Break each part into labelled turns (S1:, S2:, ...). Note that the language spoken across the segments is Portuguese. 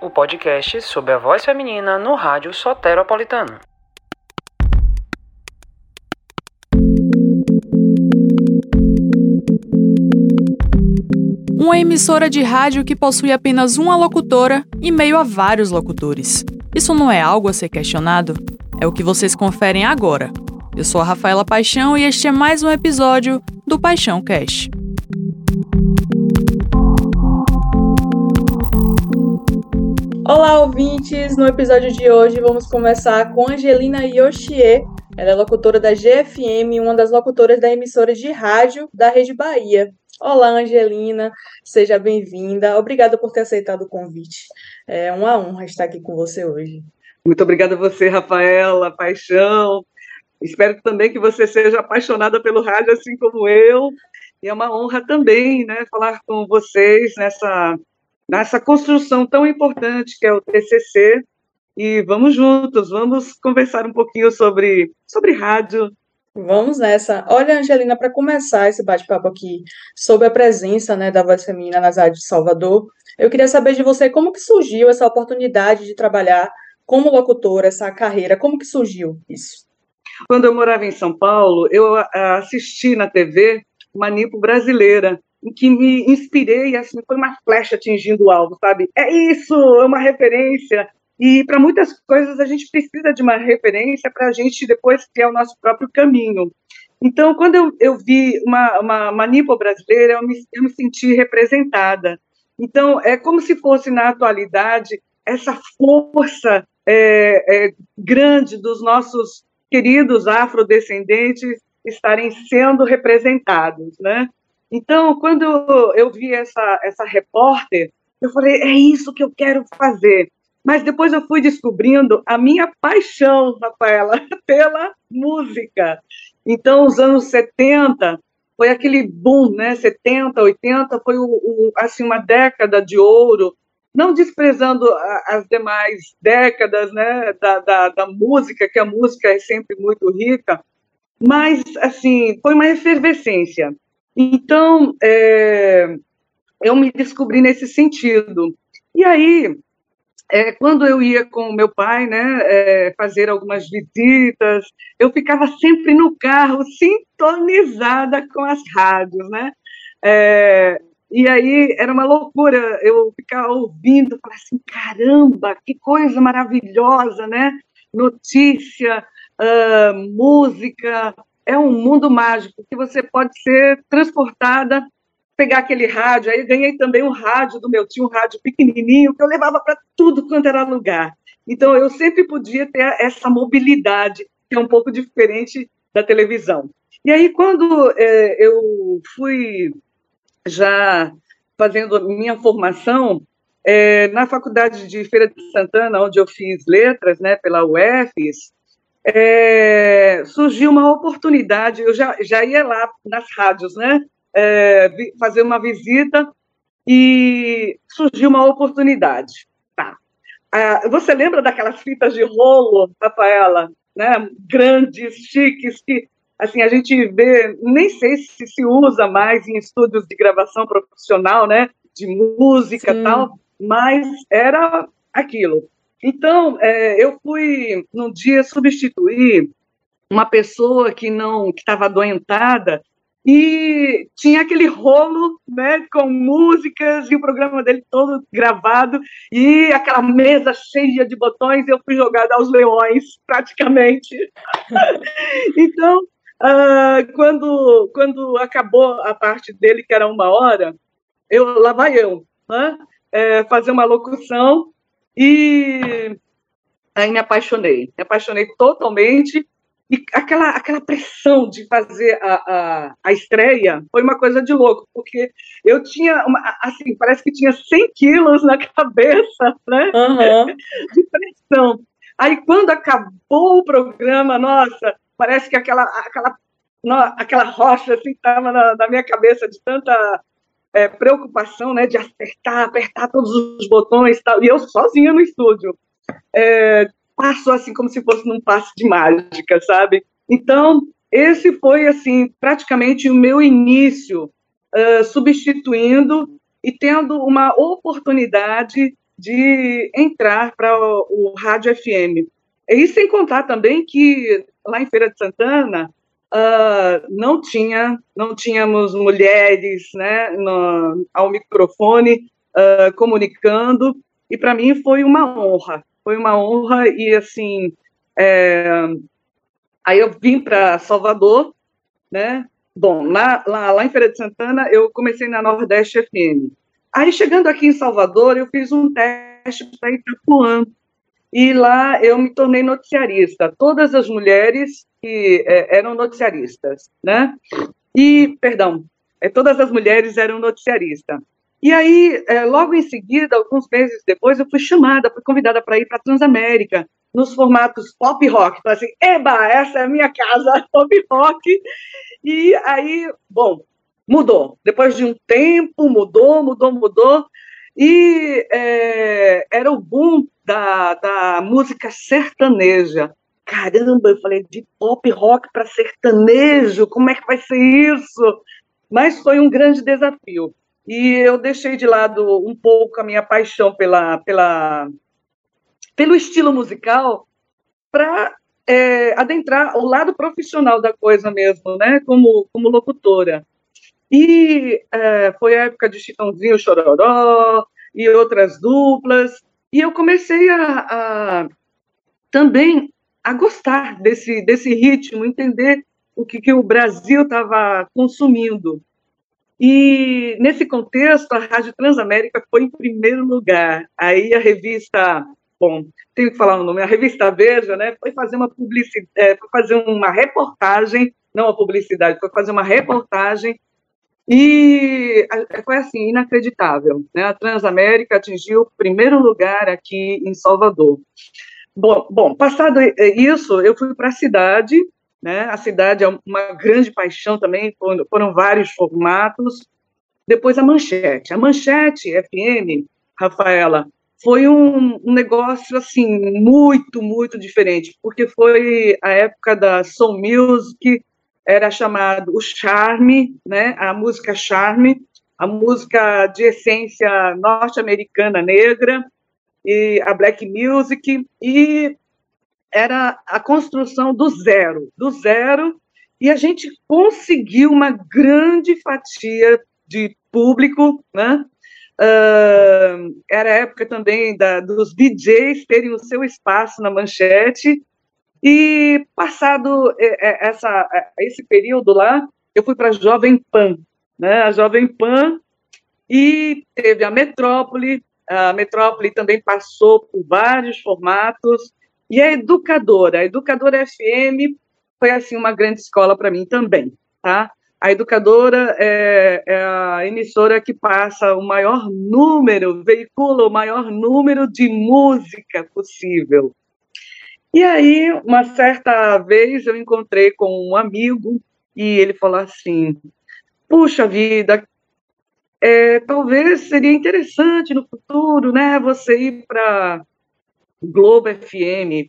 S1: O podcast sobre a voz feminina no rádio soteropolitano.
S2: Uma emissora de rádio que possui apenas uma locutora e meio a vários locutores. Isso não é algo a ser questionado? É o que vocês conferem agora. Eu sou a Rafaela Paixão e este é mais um episódio do Paixão Cast. Olá, ouvintes! No episódio de hoje vamos conversar com Angelina Yoshie. Ela é locutora da GFM, uma das locutoras da emissora de rádio da Rede Bahia. Olá, Angelina, seja bem-vinda. Obrigada por ter aceitado o convite. É uma honra estar aqui com você hoje.
S3: Muito obrigada a você, Rafaela, paixão. Espero também que você seja apaixonada pelo rádio, assim como eu. E é uma honra também, né, falar com vocês nessa nessa construção tão importante que é o TCC. E vamos juntos, vamos conversar um pouquinho sobre, sobre rádio.
S2: Vamos nessa. Olha, Angelina, para começar esse bate-papo aqui sobre a presença né, da voz feminina nas rádios de Salvador, eu queria saber de você como que surgiu essa oportunidade de trabalhar como locutora, essa carreira, como que surgiu isso?
S3: Quando eu morava em São Paulo, eu assisti na TV Manipo Brasileira, em que me inspirei, assim, foi uma flecha atingindo o alvo, sabe? É isso, é uma referência. E para muitas coisas a gente precisa de uma referência para a gente depois criar o nosso próprio caminho. Então, quando eu, eu vi uma, uma, uma Nipo brasileira, eu me, eu me senti representada. Então, é como se fosse, na atualidade, essa força é, é, grande dos nossos queridos afrodescendentes estarem sendo representados, né? Então, quando eu vi essa, essa repórter, eu falei, é isso que eu quero fazer. Mas depois eu fui descobrindo a minha paixão, Rafaela, pela música. Então, os anos 70 foi aquele boom, né? 70, 80 foi o, o, assim uma década de ouro, não desprezando as demais décadas, né, da, da, da música, que a música é sempre muito rica, mas assim foi uma efervescência. Então, é, eu me descobri nesse sentido. E aí, é, quando eu ia com o meu pai, né, é, fazer algumas visitas, eu ficava sempre no carro, sintonizada com as rádios, né? É, e aí era uma loucura, eu ficava ouvindo, falava assim, caramba, que coisa maravilhosa, né? Notícia, uh, música, é um mundo mágico que você pode ser transportada, pegar aquele rádio. Aí ganhei também um rádio do meu tio, um rádio pequenininho, que eu levava para tudo quanto era lugar. Então eu sempre podia ter essa mobilidade, que é um pouco diferente da televisão. E aí, quando é, eu fui já fazendo minha formação, é, na faculdade de Feira de Santana, onde eu fiz letras, né, pela UFES, é, surgiu uma oportunidade, eu já, já ia lá nas rádios, né, é, fazer uma visita, e surgiu uma oportunidade. Tá. Ah, você lembra daquelas fitas de rolo, Rafaela, né, grandes, chiques, que assim a gente vê, nem sei se se usa mais em estúdios de gravação profissional, né, de música e tal, mas era aquilo. Então, é, eu fui, num dia, substituir uma pessoa que não que estava adoentada e tinha aquele rolo né, com músicas e o programa dele todo gravado e aquela mesa cheia de botões eu fui jogada aos leões praticamente. Então uh, quando quando acabou a parte dele que era uma hora eu lá vai eu né, é, fazer uma locução e aí me apaixonei, me apaixonei totalmente. E aquela, aquela pressão de fazer a, a, a estreia foi uma coisa de louco, porque eu tinha, uma, assim, parece que tinha 100 quilos na cabeça, né? Uhum. De pressão. Aí, quando acabou o programa, nossa, parece que aquela, aquela, aquela rocha assim, estava na, na minha cabeça de tanta é, preocupação né, de apertar, apertar todos os botões tal, e eu sozinha no estúdio. É, passou assim como se fosse num passe de mágica, sabe? Então, esse foi assim praticamente o meu início, uh, substituindo e tendo uma oportunidade de entrar para o, o rádio FM. E sem contar também que lá em Feira de Santana uh, não tinha, não tínhamos mulheres, né, no, ao microfone uh, comunicando. E para mim foi uma honra, foi uma honra e assim, é, aí eu vim para Salvador, né? Bom, lá, lá, lá em Feira de Santana eu comecei na Nordeste FM. Aí chegando aqui em Salvador eu fiz um teste para Itapuã, e lá eu me tornei noticiarista. Todas as mulheres que é, eram noticiaristas, né? E, perdão, é, todas as mulheres eram noticiaristas. E aí, é, logo em seguida, alguns meses depois, eu fui chamada, fui convidada para ir para Transamérica, nos formatos pop rock. Falei assim, eba, essa é a minha casa, pop rock. E aí, bom, mudou. Depois de um tempo, mudou, mudou, mudou. E é, era o boom da, da música sertaneja. Caramba, eu falei de pop rock para sertanejo, como é que vai ser isso? Mas foi um grande desafio. E eu deixei de lado um pouco a minha paixão pela, pela, pelo estilo musical para é, adentrar o lado profissional da coisa mesmo, né? Como, como locutora. E é, foi a época de Chitãozinho Chororó e outras duplas. E eu comecei a, a também a gostar desse, desse ritmo, entender o que, que o Brasil estava consumindo. E, nesse contexto, a Rádio Transamérica foi em primeiro lugar. Aí a revista, bom, tenho que falar o nome, a revista Veja, né, foi fazer uma publicidade, é, foi fazer uma reportagem, não a publicidade, foi fazer uma reportagem e foi assim, inacreditável. Né? A Transamérica atingiu o primeiro lugar aqui em Salvador. Bom, bom passado isso, eu fui para a cidade, né? a cidade é uma grande paixão também, foram, foram vários formatos. Depois a Manchete. A Manchete FM, Rafaela, foi um, um, negócio assim muito, muito diferente, porque foi a época da Soul Music, era chamado o charme, né? A música charme, a música de essência norte-americana negra e a black music e era a construção do zero, do zero, e a gente conseguiu uma grande fatia de público, né? Uh, era a época também da, dos DJs terem o seu espaço na manchete, e passado é, é, essa, é, esse período lá, eu fui para a Jovem Pan, né? A Jovem Pan e teve a Metrópole. A Metrópole também passou por vários formatos e a Educadora, a Educadora FM foi assim uma grande escola para mim também, tá? A Educadora é, é, a emissora que passa o maior número, veicula o maior número de música possível. E aí, uma certa vez, eu encontrei com um amigo e ele falou assim: Puxa vida, é, talvez seria interessante no futuro, né, você ir para Globo FM.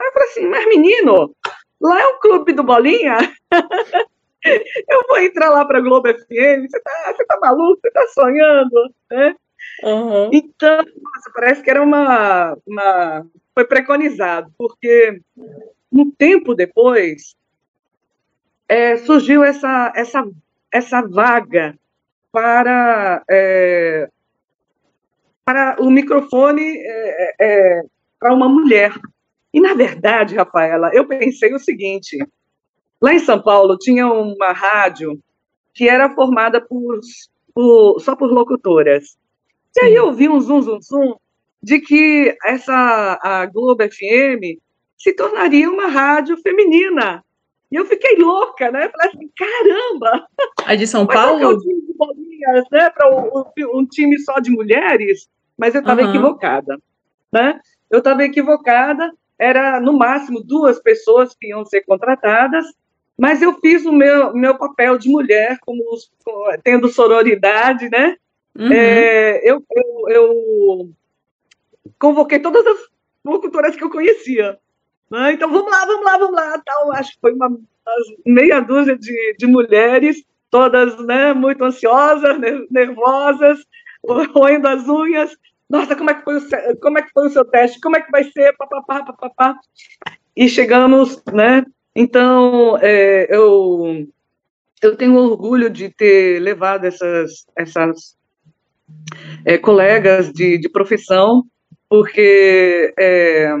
S3: Aí eu falei assim: Mas menino, lá é o clube do Bolinha? eu vou entrar lá para Globo FM? Você tá, você tá maluco? Você tá sonhando? Né? Uhum. Então, nossa, parece que era uma, uma. Foi preconizado, porque um tempo depois é, surgiu essa, essa, essa vaga para, é, para o microfone é, é, para uma mulher. E, na verdade, Rafaela, eu pensei o seguinte: lá em São Paulo tinha uma rádio que era formada por, por só por locutoras. E aí eu vi um zum, zum, zum de que essa a Globo FM se tornaria uma rádio feminina. E eu fiquei louca, né? Falei assim, caramba!
S2: A de São Paulo? É
S3: né? Para um, um, time só de mulheres, mas eu estava uhum. equivocada, né? Eu estava equivocada, era no máximo duas pessoas que iam ser contratadas, mas eu fiz o meu, meu papel de mulher, como tendo sororidade, né? Uhum. É, eu, eu, eu, convoquei todas as locutoras que eu conhecia. Né? Então, vamos lá, vamos lá, vamos lá. Tal. Acho que foi uma, meia dúzia de, de mulheres, todas né, muito ansiosas, nervosas, roendo as unhas. Nossa, como é que foi o, como é que foi o seu teste? Como é que vai ser? E chegamos, né? Então, é, eu, eu tenho orgulho de ter levado essas, essas é, colegas de, de profissão, porque é,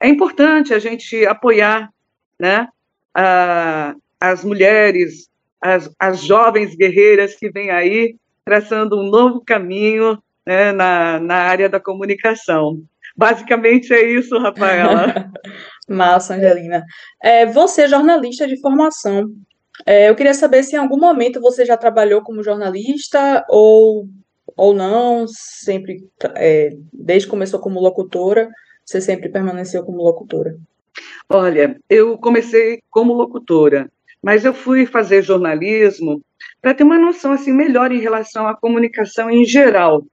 S3: é importante a gente apoiar né, a, as mulheres, as, as jovens guerreiras que vêm aí traçando um novo caminho né, na, na área da comunicação. Basicamente é isso, Rafaela.
S2: Massa, Angelina. É, você é jornalista de formação. É, eu queria saber se em algum momento você já trabalhou como jornalista ou, ou não, sempre, é, desde que começou como locutora, você sempre permaneceu como locutora?
S3: Olha, eu comecei como locutora, mas eu fui fazer jornalismo para ter uma noção assim melhor em relação à comunicação em geral.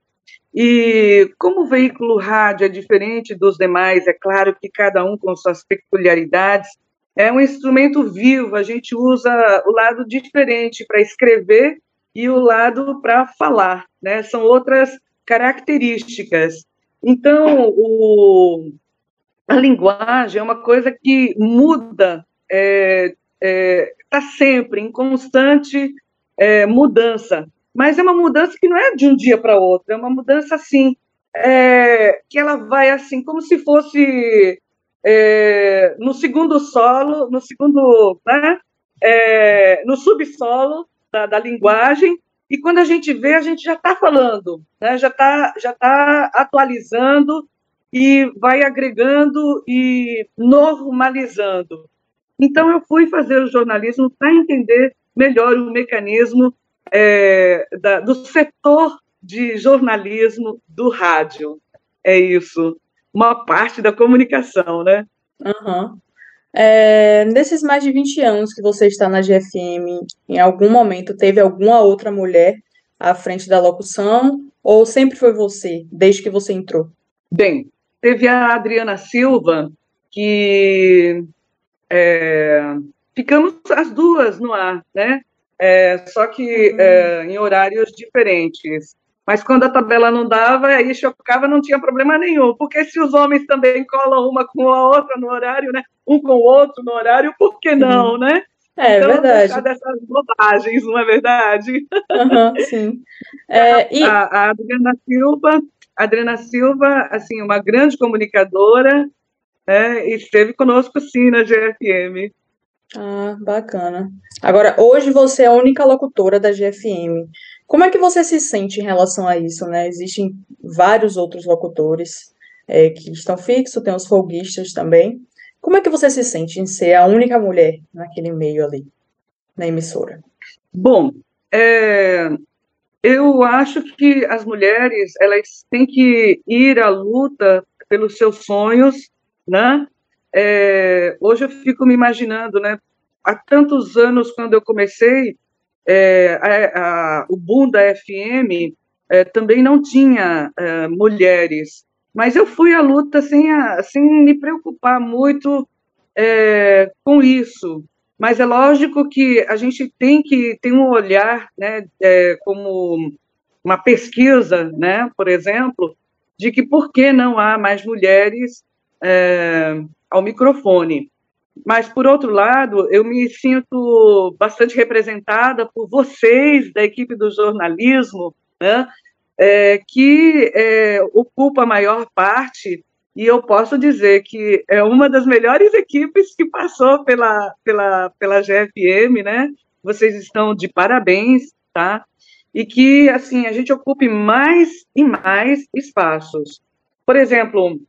S3: E como o veículo rádio é diferente dos demais, é claro que cada um com suas peculiaridades, é um instrumento vivo, a gente usa o lado diferente para escrever e o lado para falar, né? São outras características. Então, o, a linguagem é uma coisa que muda, está é, tá sempre em constante é, mudança. Mas é uma mudança que não é de um dia para outro, é uma mudança assim, é, que ela vai assim, como se fosse é, no segundo solo, no segundo, né, é, no subsolo da, da, linguagem, e quando a gente vê, a gente já está falando, né, já está já tá atualizando e vai agregando e normalizando. Então, eu fui fazer o jornalismo para entender melhor o mecanismo é, da, do setor de jornalismo do rádio. É isso. Uma parte da comunicação, né?
S2: Uhum. É, nesses mais de 20 anos que você está na GFM, em algum momento teve alguma outra mulher à frente da locução ou sempre foi você, desde que você entrou?
S3: Bem, teve a Adriana Silva, que é, ficamos as duas no ar, né? é, só que uhum. é, em horários diferentes. Mas quando a tabela não dava, aí chocava, não tinha problema nenhum, porque se os homens também colam uma com a outra no horário, né? Um com o outro no horário, por que não, né?
S2: É então, verdade.
S3: Dessas bobagens, não é verdade?
S2: Uhum, sim.
S3: É, e... a, a Adriana Silva, Adriana Silva, assim, uma grande comunicadora, né, esteve conosco sim na GFM.
S2: Ah, bacana. Agora, hoje você é a única locutora da GFM. Como é que você se sente em relação a isso, né? Existem vários outros locutores é, que estão fixos, tem os folguistas também. Como é que você se sente em ser a única mulher naquele meio ali, na emissora?
S3: Bom, é, eu acho que as mulheres elas têm que ir à luta pelos seus sonhos, né? É, hoje eu fico me imaginando, né? Há tantos anos, quando eu comecei, é, a, a, o boom da FM é, também não tinha é, mulheres, mas eu fui à luta sem, a, sem me preocupar muito é, com isso. Mas é lógico que a gente tem que ter um olhar, né, é, como uma pesquisa, né, por exemplo, de que por que não há mais mulheres é, ao microfone. Mas, por outro lado, eu me sinto bastante representada por vocês, da equipe do jornalismo, né, é, que é, ocupa a maior parte, e eu posso dizer que é uma das melhores equipes que passou pela, pela, pela GFM, né? Vocês estão de parabéns, tá? E que, assim, a gente ocupe mais e mais espaços. Por exemplo,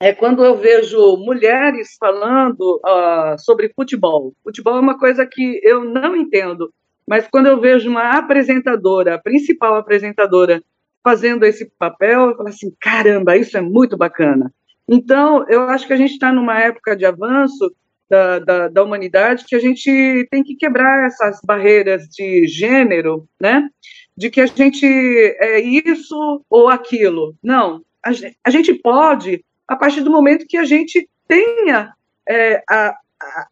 S3: é quando eu vejo mulheres falando uh, sobre futebol. Futebol é uma coisa que eu não entendo, mas quando eu vejo uma apresentadora, a principal apresentadora, fazendo esse papel, eu falo assim: caramba, isso é muito bacana. Então, eu acho que a gente está numa época de avanço da, da, da, humanidade que a gente tem que quebrar essas barreiras de gênero, né? De que a gente é isso ou aquilo. Não, a, a gente pode a partir do momento que a gente tenha é, a,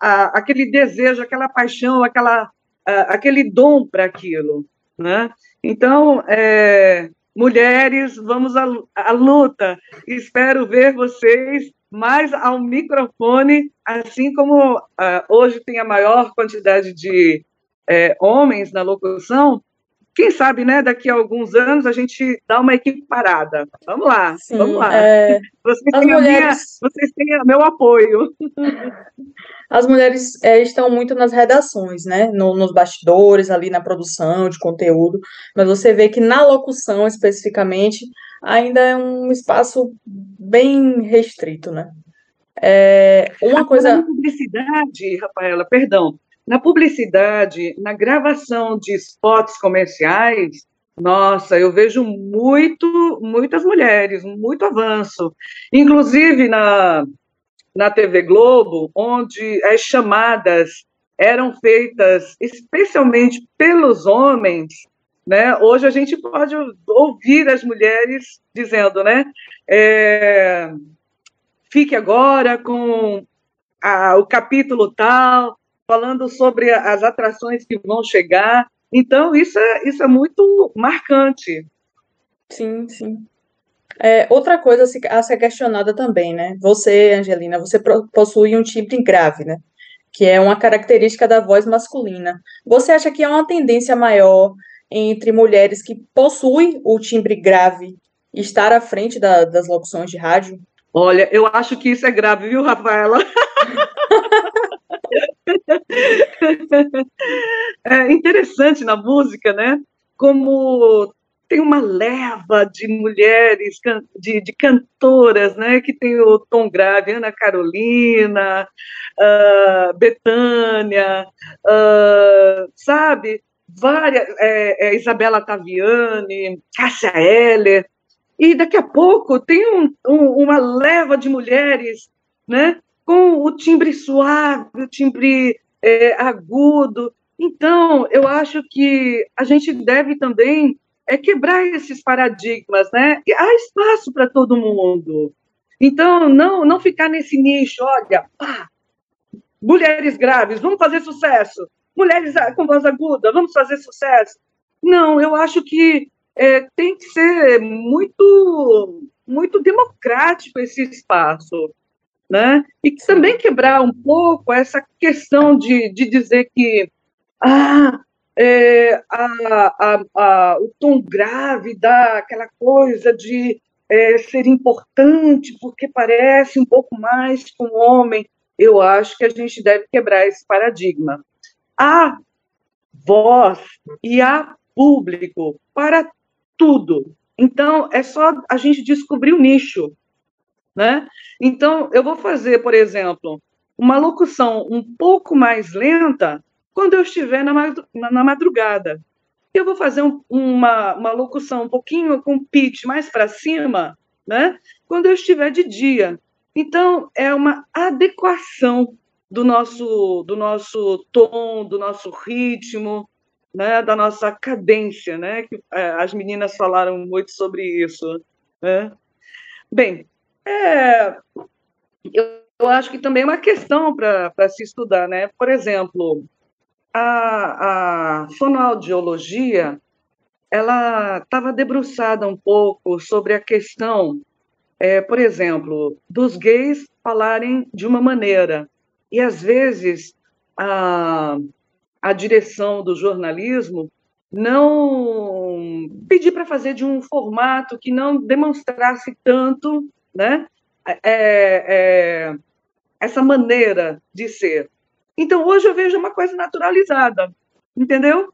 S3: a, aquele desejo, aquela paixão, aquela, a, aquele dom para aquilo. Né? Então, é, mulheres, vamos à, à luta. Espero ver vocês mais ao microfone, assim como uh, hoje tem a maior quantidade de é, homens na locução, quem sabe, né, daqui a alguns anos a gente dá uma equiparada. Vamos lá, Sim, vamos lá. É, vocês, têm mulheres... minha, vocês têm meu apoio.
S2: As mulheres é, estão muito nas redações, né, no, nos bastidores, ali na produção de conteúdo, mas você vê que na locução, especificamente, ainda é um espaço bem restrito, né. É, uma coisa...
S3: publicidade, Rafaela, perdão, na publicidade, na gravação de spots comerciais, nossa, eu vejo muito, muitas mulheres, muito avanço. Inclusive na, na TV Globo, onde as chamadas eram feitas especialmente pelos homens, né? Hoje a gente pode ouvir as mulheres dizendo, né? É, fique agora com a, o capítulo tal, falando sobre as atrações que vão chegar. Então, isso é, isso é muito marcante.
S2: Sim, sim. É, outra coisa a ser questionada também, né? Você, Angelina, você possui um timbre grave, né? Que é uma característica da voz masculina. Você acha que há uma tendência maior entre mulheres que possuem o timbre grave estar à frente da, das locuções de rádio?
S3: Olha, eu acho que isso é grave, viu, Rafaela? é interessante na música, né? Como tem uma leva de mulheres, de, de cantoras, né? Que tem o tom grave, Ana Carolina, uh, Betânia, uh, sabe? Várias, é, é, Isabela Taviani, Cássia Heller, e daqui a pouco tem um, um, uma leva de mulheres, né? com o timbre suave, o timbre é, agudo. Então, eu acho que a gente deve também é quebrar esses paradigmas, né? Há espaço para todo mundo. Então, não, não ficar nesse nicho, olha, pá, mulheres graves, vamos fazer sucesso. Mulheres com voz aguda, vamos fazer sucesso. Não, eu acho que é, tem que ser muito, muito democrático esse espaço né? E também quebrar um pouco essa questão de, de dizer que ah, é, a, a, a, o tom grave dá aquela coisa de é, ser importante porque parece um pouco mais com o homem. Eu acho que a gente deve quebrar esse paradigma. Há voz e há público para tudo. Então, é só a gente descobrir o nicho. Né? Então, eu vou fazer, por exemplo, uma locução um pouco mais lenta quando eu estiver na, madrugada. Eu vou fazer um, uma, uma locução um pouquinho com pitch mais para cima, né? Quando eu estiver de dia. Então, é uma adequação do nosso, do nosso tom, do nosso ritmo, né? da nossa cadência, né? É, as meninas falaram muito sobre isso. Né? Bem, é, eu, eu acho que também é uma questão para se estudar, né? Por exemplo, a, a fonoaudiologia ela estava debruçada um pouco sobre a questão, é, por exemplo, dos gays falarem de uma maneira e às vezes a, a direção do jornalismo não pedir para fazer de um formato que não demonstrasse tanto né? É, é, essa maneira de ser. Então, hoje eu vejo uma coisa naturalizada, entendeu?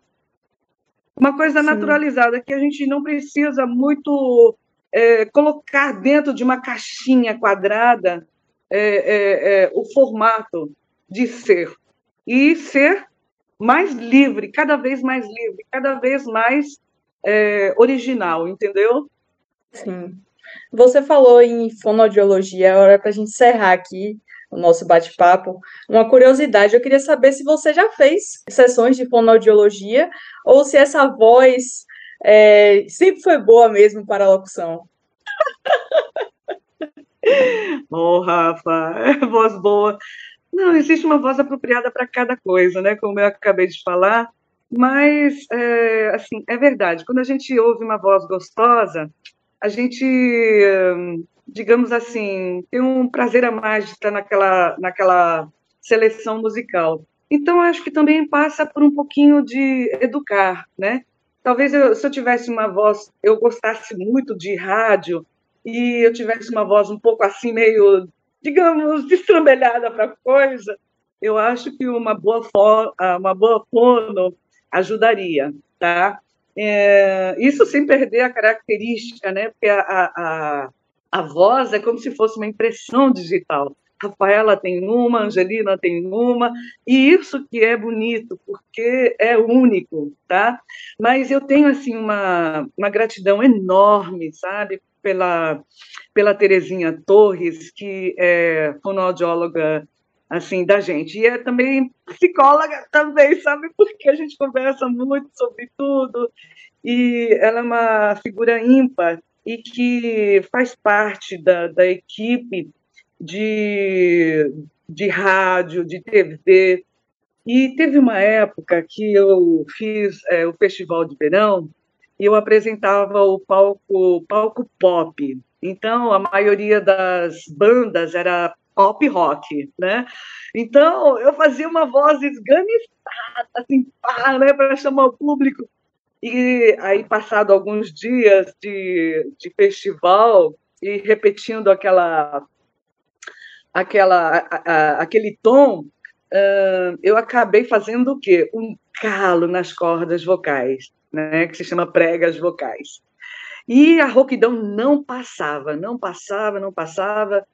S3: Uma coisa Sim. naturalizada que a gente não precisa muito é, colocar dentro de uma caixinha quadrada é, é, é o formato de ser. E ser mais livre, cada vez mais livre, cada vez mais é, original, entendeu?
S2: Sim. Você falou em fonoaudiologia, é hora para a gente encerrar aqui o nosso bate-papo. Uma curiosidade, eu queria saber se você já fez sessões de fonoaudiologia ou se essa voz é, sempre foi boa mesmo para a locução.
S3: oh, Rafa, voz boa. Não, existe uma voz apropriada para cada coisa, né? Como eu acabei de falar. Mas, é, assim, é verdade, quando a gente ouve uma voz gostosa, a gente, digamos assim, tem um prazer a mais de estar naquela, naquela seleção musical. Então, acho que também passa por um pouquinho de educar, né? Talvez eu, se eu tivesse uma voz, eu gostasse muito de rádio e eu tivesse uma voz um pouco assim, meio, digamos, destrambelhada para coisa, eu acho que uma boa, uma boa fono ajudaria, tá? É, isso sem perder a característica, né? Porque a, a, a voz é como se fosse uma impressão digital. Rafaela tem uma, Angelina tem uma, e isso que é bonito, porque é único, tá? Mas eu tenho, assim, uma, uma gratidão enorme, sabe, pela, pela Terezinha Torres, que é fonoaudióloga assim, da gente. E é também psicóloga também, sabe? Porque a gente conversa muito sobre tudo. E ela é uma figura ímpar e que faz parte da, da equipe de, de rádio, de TV. E teve uma época que eu fiz é, o Festival de Verão e eu apresentava o palco, palco pop. Então, a maioria das bandas era pop rock, né? Então, eu fazia uma voz esganiçada, assim, né, para chamar o público. E aí, passado alguns dias de, de festival, e repetindo aquela, aquela, a, a, aquele tom, uh, eu acabei fazendo o quê? Um calo nas cordas vocais, né, que se chama pregas vocais. E a rouquidão não passava, não passava, não passava.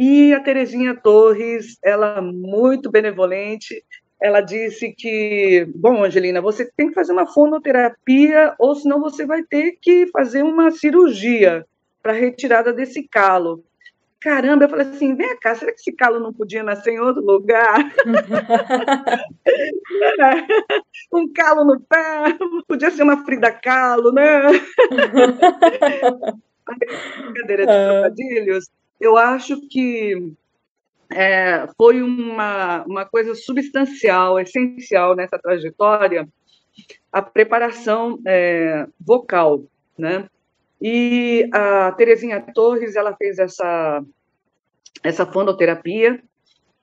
S3: E a Terezinha Torres, ela muito benevolente, ela disse que, bom, Angelina, você tem que fazer uma fonoterapia ou senão você vai ter que fazer uma cirurgia para retirada desse calo. Caramba, eu falei assim, vem cá, será que esse calo não podia nascer em outro lugar? um calo no pé, podia ser uma Frida Calo, né? Brincadeira de é. trocadilhos eu acho que é, foi uma, uma coisa substancial, essencial nessa trajetória, a preparação é, vocal, né? E a Terezinha Torres, ela fez essa, essa fonoterapia,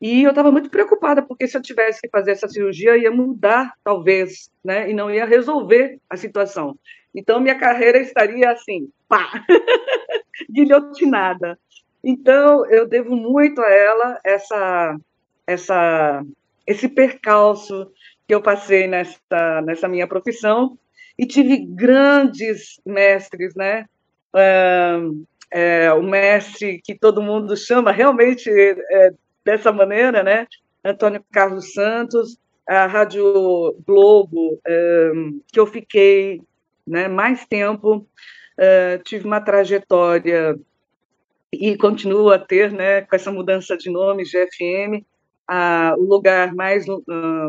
S3: e eu estava muito preocupada, porque se eu tivesse que fazer essa cirurgia, ia mudar, talvez, né? E não ia resolver a situação. Então, minha carreira estaria assim, pá, guilhotinada. Então, eu devo muito a ela essa, essa, esse percalço que eu passei nessa, nessa minha profissão e tive grandes mestres, né? É, o mestre que todo mundo chama realmente é, dessa maneira, né? Antônio Carlos Santos, a Rádio Globo, é, que eu fiquei né, mais tempo, tive uma trajetória e continua a ter, né, com essa mudança de nome, GFM, a, o lugar mais uh,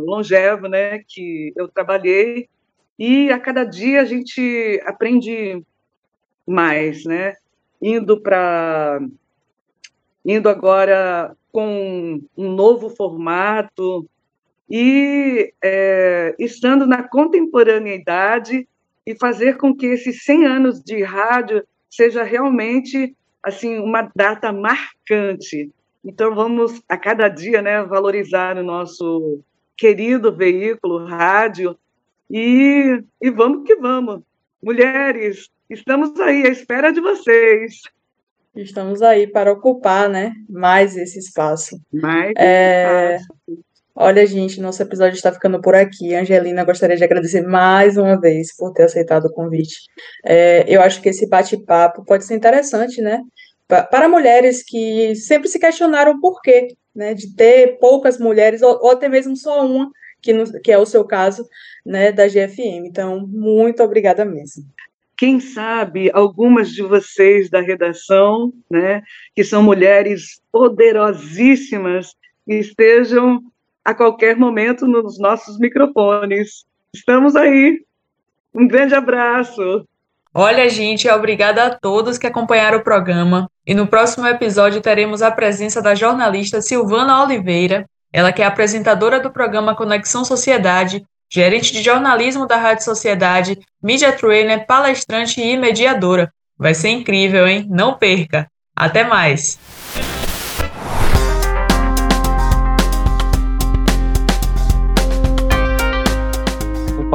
S3: longevo, né, que eu trabalhei, e a cada dia a gente aprende mais, né, indo para indo agora com um novo formato e é, estando na contemporaneidade e fazer com que esses 100 anos de rádio seja realmente assim uma data marcante. Então vamos a cada dia, né, valorizar o nosso querido veículo rádio e, e vamos que vamos. Mulheres, estamos aí à espera de vocês.
S2: Estamos aí para ocupar, né, mais esse espaço.
S3: Mais é... espaço.
S2: Olha, gente, nosso episódio está ficando por aqui. Angelina, gostaria de agradecer mais uma vez por ter aceitado o convite. É, eu acho que esse bate-papo pode ser interessante, né? Para mulheres que sempre se questionaram o porquê, né? De ter poucas mulheres, ou, ou até mesmo só uma, que, no, que é o seu caso, né? Da GFM. Então, muito obrigada mesmo
S3: quem sabe algumas de vocês da redação, né, que são mulheres poderosíssimas, estejam a qualquer momento nos nossos microfones. Estamos aí. Um grande abraço.
S1: Olha, gente, obrigada a todos que acompanharam o programa. E no próximo episódio teremos a presença da jornalista Silvana Oliveira, ela que é apresentadora do programa Conexão Sociedade gerente de jornalismo da Rádio Sociedade, media trainer, palestrante e mediadora. Vai ser incrível, hein? Não perca! Até mais!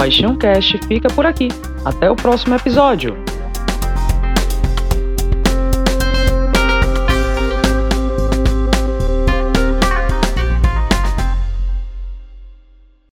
S4: Paixão Cast fica por aqui. Até o próximo episódio.